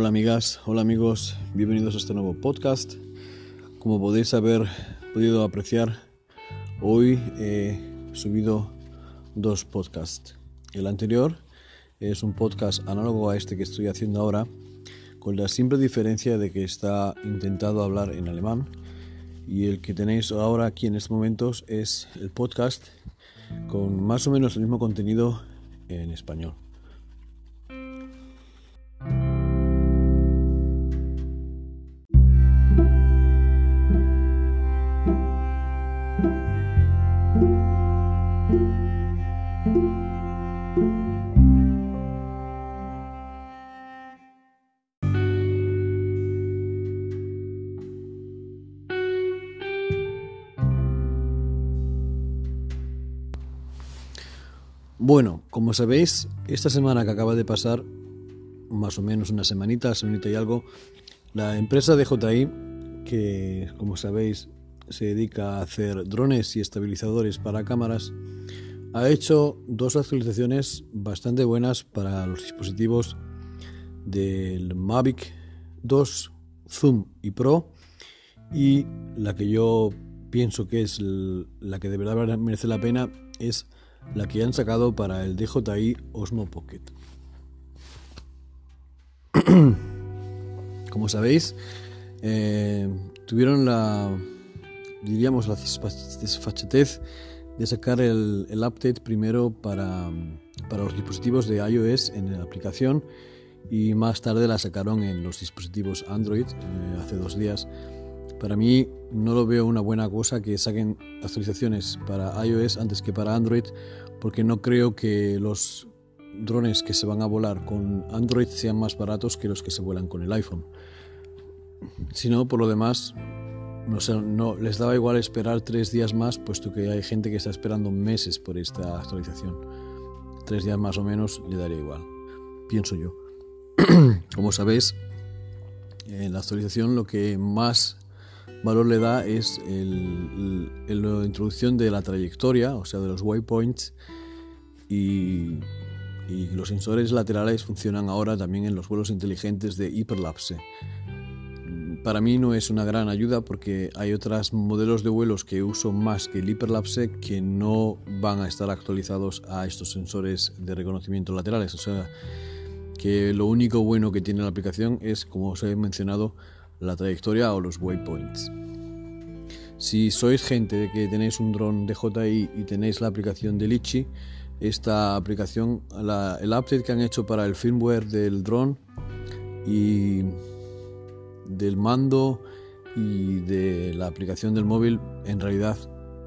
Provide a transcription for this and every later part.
Hola amigas, hola amigos, bienvenidos a este nuevo podcast. Como podéis haber podido apreciar, hoy he subido dos podcasts. El anterior es un podcast análogo a este que estoy haciendo ahora, con la simple diferencia de que está intentado hablar en alemán y el que tenéis ahora aquí en estos momentos es el podcast con más o menos el mismo contenido en español. Bueno, como sabéis, esta semana que acaba de pasar, más o menos una semanita, semanita y algo, la empresa de JI, que como sabéis se dedica a hacer drones y estabilizadores para cámaras, ha hecho dos actualizaciones bastante buenas para los dispositivos del Mavic 2 Zoom y Pro y la que yo pienso que es la que de verdad merece la pena es la que han sacado para el DJI Osmo Pocket. Como sabéis, eh, tuvieron la, diríamos, la desfachatez de sacar el, update primero para, para, los dispositivos de iOS en la aplicación y más tarde la sacaron en los dispositivos Android eh, hace dos días. Para mí no lo veo una buena cosa que saquen actualizaciones para iOS antes que para Android, porque no creo que los drones que se van a volar con Android sean más baratos que los que se vuelan con el iPhone. Si no, por lo demás, no, sé, no les daba igual esperar tres días más, puesto que hay gente que está esperando meses por esta actualización. Tres días más o menos le daría igual, pienso yo. Como sabéis, en la actualización lo que más valor le da es la introducción de la trayectoria, o sea, de los waypoints y, los sensores laterales funcionan ahora también en los vuelos inteligentes de hiperlapse. Para mí no es una gran ayuda porque hay otros modelos de vuelos que uso más que el hiperlapse que no van a estar actualizados a estos sensores de reconocimiento laterales. O sea, que lo único bueno que tiene la aplicación es, como os he mencionado, la trayectoria o los waypoints. Si sois gente que tenéis un dron DJI y tenéis la aplicación de Litchi, esta aplicación, el update que han hecho para el firmware del dron y del mando y de la aplicación del móvil en realidad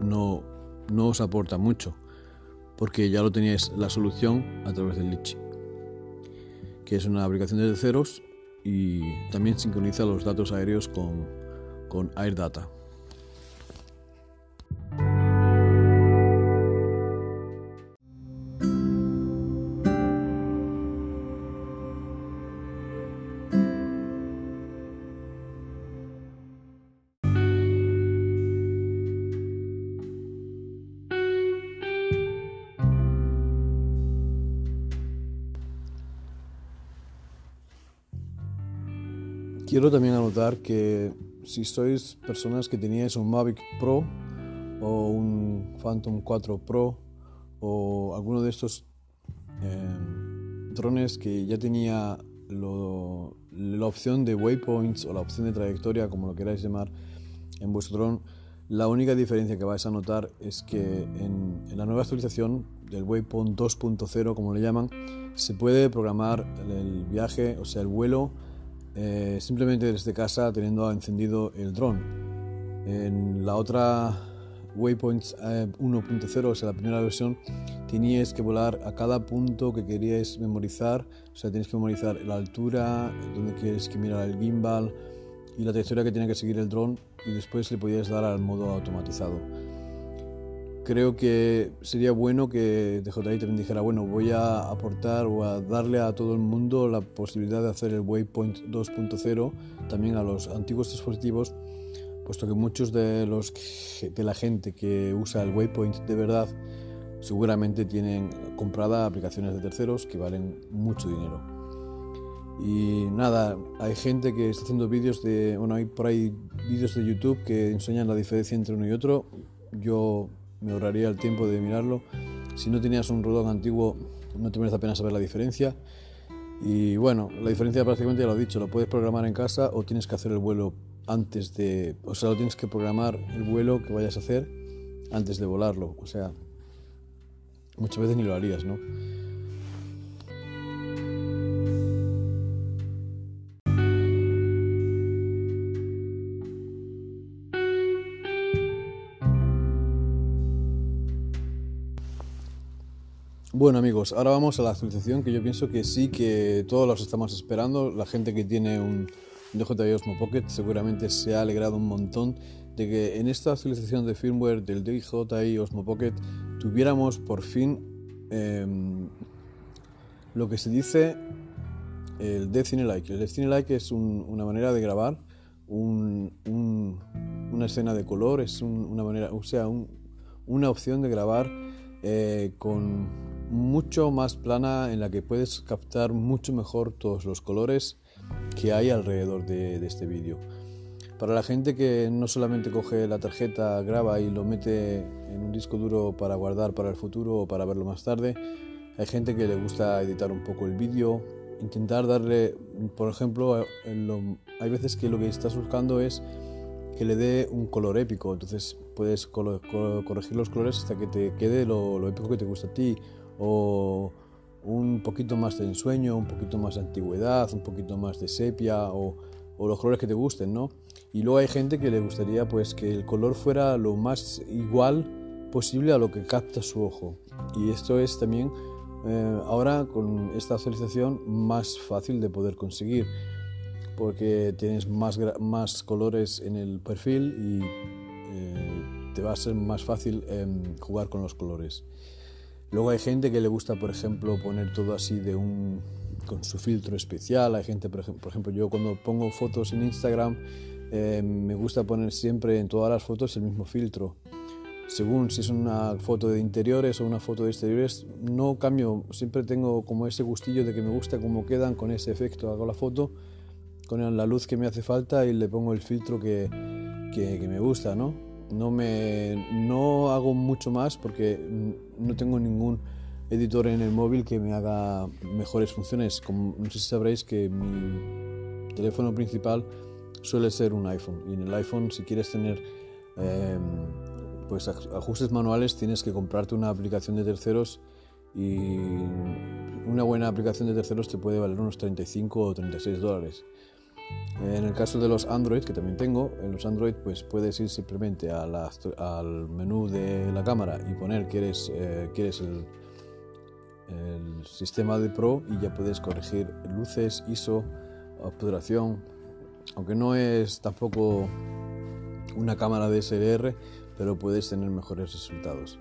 no, no os aporta mucho porque ya lo teníais la solución a través del Litchi que es una aplicación de ceros y también sincroniza los datos aéreos con, con AirData. Quiero también anotar que si sois personas que teníais un Mavic Pro o un Phantom 4 Pro o alguno de estos em, drones que ya tenía la opción de waypoints o la opción de trayectoria, como lo queráis llamar, en vuestro dron, la única diferencia que vais a notar es que en, en la nueva actualización del Waypoint 2.0, como le llaman, se puede programar el viaje, o sea, el vuelo eh, simplemente desde casa teniendo encendido el dron. En la otra Waypoints 1.0, eh, o sea, la primera versión, teníais que volar a cada punto que queríais memorizar, o sea, tenéis que memorizar la altura, donde queréis que mirar el gimbal y la trayectoria que tiene que seguir el dron y después le podíais dar al modo automatizado creo que sería bueno que DJI también dijera, bueno, voy a aportar o a darle a todo el mundo la posibilidad de hacer el Waypoint 2.0 también a los antiguos dispositivos, puesto que muchos de, los, de la gente que usa el Waypoint de verdad seguramente tienen comprada aplicaciones de terceros que valen mucho dinero. Y nada, hay gente que está haciendo vídeos de, bueno, hay por ahí vídeos de YouTube que enseñan la diferencia entre uno y otro. Yo me ahorraría el tiempo de mirarlo. Si no tenías un rodón antiguo, no te merece la pena saber la diferencia. Y bueno, la diferencia prácticamente ya lo he dicho, lo puedes programar en casa o tienes que hacer el vuelo antes de, o sea, lo tienes que programar el vuelo que vayas a hacer antes de volarlo. O sea, muchas veces ni lo harías, ¿no? Bueno amigos, ahora vamos a la actualización que yo pienso que sí que todos los estamos esperando. La gente que tiene un DJI Osmo Pocket seguramente se ha alegrado un montón de que en esta actualización de firmware del DJI Osmo Pocket tuviéramos por fin em, lo que se dice el Destiny Like. El Destiny Like es una manera de grabar una escena de color, es una manera, o sea, una opción de grabar eh, con mucho más plana en la que puedes captar mucho mejor todos los colores que hay alrededor de, este vídeo. Para la gente que no solamente coge la tarjeta, graba y lo mete en un disco duro para guardar para el futuro o para verlo más tarde, hay gente que le gusta editar un poco el vídeo, intentar darle, por ejemplo, hay veces que lo que estás buscando es que le dé un color épico, entonces puedes corregir los colores hasta que te quede lo, lo épico que te gusta a ti o un poquito más de ensueño, un poquito más de antigüedad, un poquito más de sepia o, los colores que te gusten, ¿no? Y luego hay gente que le gustaría pues que el color fuera lo más igual posible a lo que capta su ojo. Y esto es también eh, ahora con esta actualización más fácil de poder conseguir porque tienes más, más colores en el perfil y eh, te va a ser más fácil em, jugar con los colores. Luego hay gente que le gusta, por ejemplo, poner todo así de un con su filtro especial. Hay gente, por ejemplo, yo cuando pongo fotos en Instagram eh, me gusta poner siempre en todas las fotos el mismo filtro. Según si es una foto de interiores o una foto de exteriores, no cambio. Siempre tengo como ese gustillo de que me gusta cómo quedan con ese efecto. Hago la foto con la luz que me hace falta y le pongo el filtro que, que, que me gusta, ¿no? No, me, no hago mucho más porque no tengo ningún editor en el móvil que me haga mejores funciones. Como, no sé si sabréis que mi teléfono principal suele ser un iPhone y en el iPhone si quieres tener em, pues ajustes manuales tienes que comprarte una aplicación de terceros y una buena aplicación de terceros te puede valer unos 35 o 36 dólares. En el caso de los Android, que también tengo, en los Android pues puedes ir simplemente al menú de la cámara y poner que eres, eh, el, sistema de Pro y ya puedes corregir luces, ISO, obturación, aunque no es tampoco una cámara DSLR, pero puedes tener mejores resultados.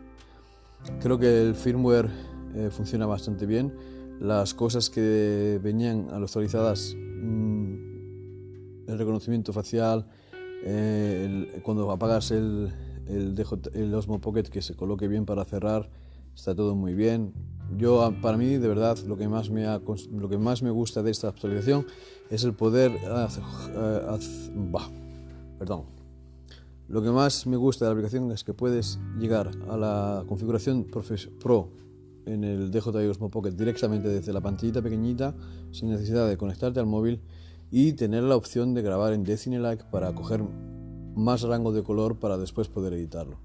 Creo que el firmware eh, funciona bastante bien. Las cosas que venían actualizadas el reconocimiento facial, eh, cuando apagas el, el, Osmo Pocket que se coloque bien para cerrar, está todo muy bien. Yo, ah, para mí, de verdad, lo que más me, lo que más me gusta de esta actualización es el poder... Eh, perdón. Lo que más me gusta de la aplicación es que puedes llegar a la configuración Pro en el DJI Osmo Pocket directamente desde la pantallita pequeñita sin necesidad de conectarte al móvil y tener la opción de grabar en Like para coger más rango de color para después poder editarlo.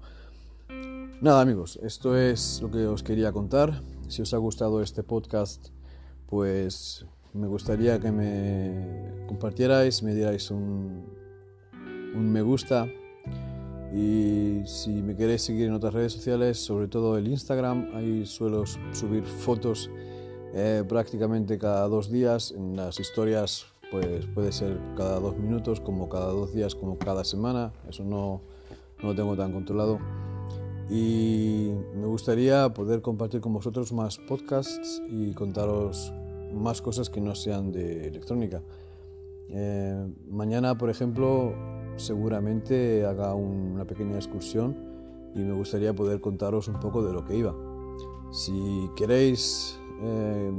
Nada amigos, esto es lo que os quería contar. Si os ha gustado este podcast, pues me gustaría que me compartierais, me dierais un, un me gusta y si me queréis seguir en otras redes sociales, sobre todo el Instagram, ahí suelo subir fotos eh, prácticamente cada dos días en las historias pues puede ser cada dos minutos, como cada dos días, como cada semana, eso no, no lo tengo tan controlado. Y me gustaría poder compartir con vosotros más podcasts y contaros más cosas que no sean de electrónica. Eh, mañana, por ejemplo, seguramente haga una pequeña excursión y me gustaría poder contaros un poco de lo que iba. Si queréis eh,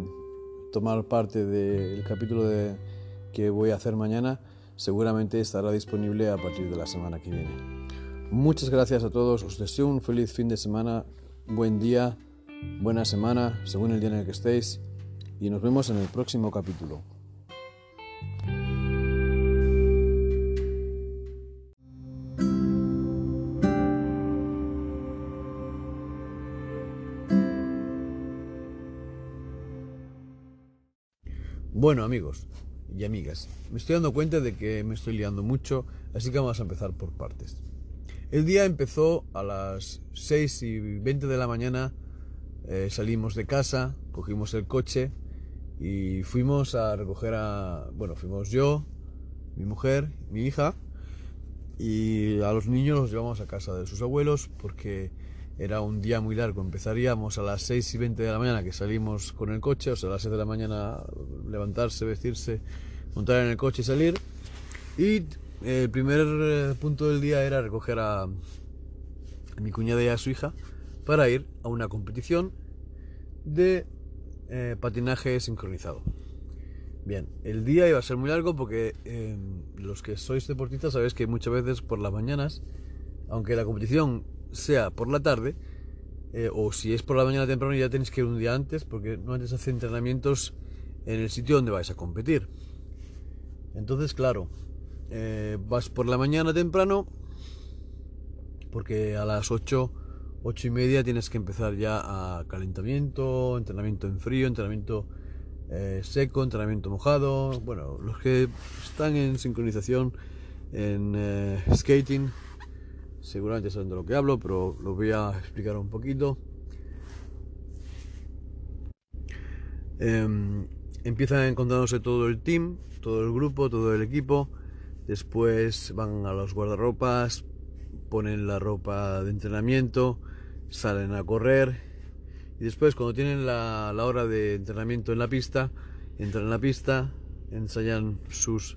tomar parte del capítulo de, que voy a hacer mañana, seguramente estará disponible a partir de la semana que viene. Muchas gracias a todos, os deseo un feliz fin de semana, buen día, buena semana, según el día en el que estéis, y nos vemos en el próximo capítulo. Bueno amigos y amigas, me estoy dando cuenta de que me estoy liando mucho, así que vamos a empezar por partes. El día empezó a las 6 y 20 de la mañana, eh, salimos de casa, cogimos el coche y fuimos a recoger a... Bueno, fuimos yo, mi mujer, mi hija y a los niños los llevamos a casa de sus abuelos porque era un día muy largo. Empezaríamos a las 6 y 20 de la mañana que salimos con el coche, o sea, a las 6 de la mañana levantarse, vestirse, montar en el coche y salir. Y el primer eh, punto del día era recoger a, mi cuñada y a su hija para ir a una competición de eh, patinaje sincronizado. Bien, el día iba a ser muy largo porque eh, los que sois deportistas sabéis que muchas veces por las mañanas, aunque la competición sea por la tarde, eh, o si es por la mañana temprano ya tenéis que ir un día antes, porque no antes hacer entrenamientos en el sitio donde vais a competir. Entonces, claro, eh, vas por la mañana temprano, porque a las 8, 8 y media tienes que empezar ya a calentamiento, entrenamiento en frío, entrenamiento eh, seco, entrenamiento mojado. Bueno, los que están en sincronización en skating seguramente saben de lo que hablo, pero lo voy a explicar un poquito. Eh, empiezan encontrándose todo el team, todo el grupo, todo el equipo. Después van a los guardarropas, ponen la ropa de entrenamiento, salen a correr. Y después, cuando tienen la, hora de entrenamiento en la pista, entran en la pista, ensayan sus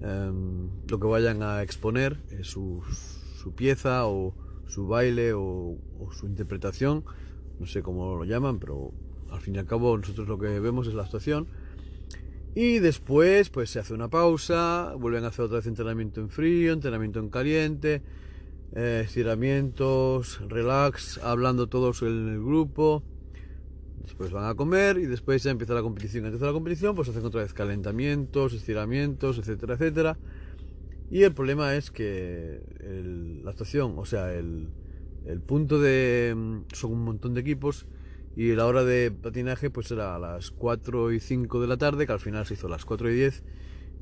em, lo que vayan a exponer, eh, sus su pieza o su baile o, su interpretación, no sé cómo lo llaman, pero al fin y al cabo nosotros lo que vemos es la actuación. Y después pues se hace una pausa, vuelven a hacer otra vez entrenamiento en frío, entrenamiento en caliente, eh, estiramientos, relax, hablando todos en el grupo. Después van a comer y después ya empieza la competición. Antes de la competición pues hacen otra vez calentamientos, estiramientos, etcétera, etcétera. Y el problema es que la actuación, o sea, el, punto de... Mm, son un montón de equipos y la hora de patinaje pues era a las 4 y 5 de la tarde, que al final se hizo a las 4 y 10.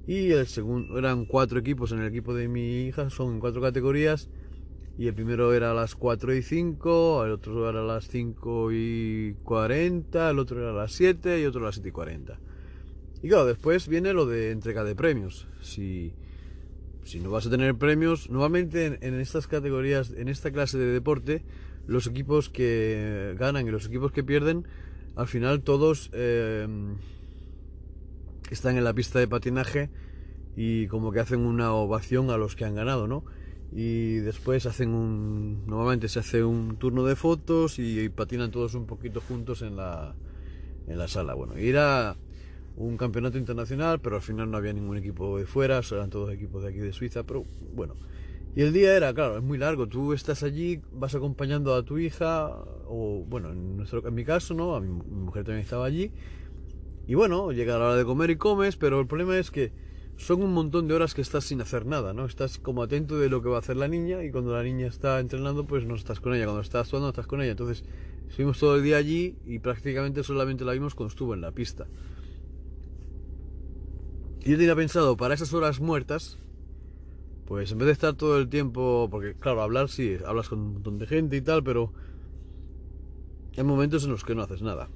Y el segundo, eran cuatro equipos en el equipo de mi hija, son cuatro categorías. Y el primero era a las 4 y 5, el otro era a las 5 y 40, el otro era a las 7 y otro a las 7 y 40. Y claro, después viene lo de entrega de premios. Si si no vas a tener premios, normalmente en, estas categorías, en esta clase de deporte, los equipos que ganan y los equipos que pierden, al final todos eh, están en la pista de patinaje y como que hacen una ovación a los que han ganado, ¿no? Y después hacen un. Normalmente se hace un turno de fotos y, patinan todos un poquito juntos en la, en la sala. Bueno, ir a un campeonato internacional, pero al final no había ningún equipo de fuera, eran todos equipos de aquí de Suiza, pero bueno. Y el día era, claro, es muy largo, tú estás allí, vas acompañando a tu hija, o bueno, en, nuestro, en mi caso, ¿no? A mi, mujer también estaba allí. Y bueno, llega la hora de comer y comes, pero el problema es que son un montón de horas que estás sin hacer nada, ¿no? Estás como atento de lo que va a hacer la niña y cuando la niña está entrenando, pues no estás con ella. Cuando estás actuando, no estás con ella. Entonces, estuvimos todo el día allí y prácticamente solamente la vimos cuando estuvo en la pista. Yo tenía pensado para esas horas muertas, pues en vez de estar todo el tiempo, porque claro, hablar sí, hablas con un montón de gente y tal, pero hay momentos en los que no haces nada.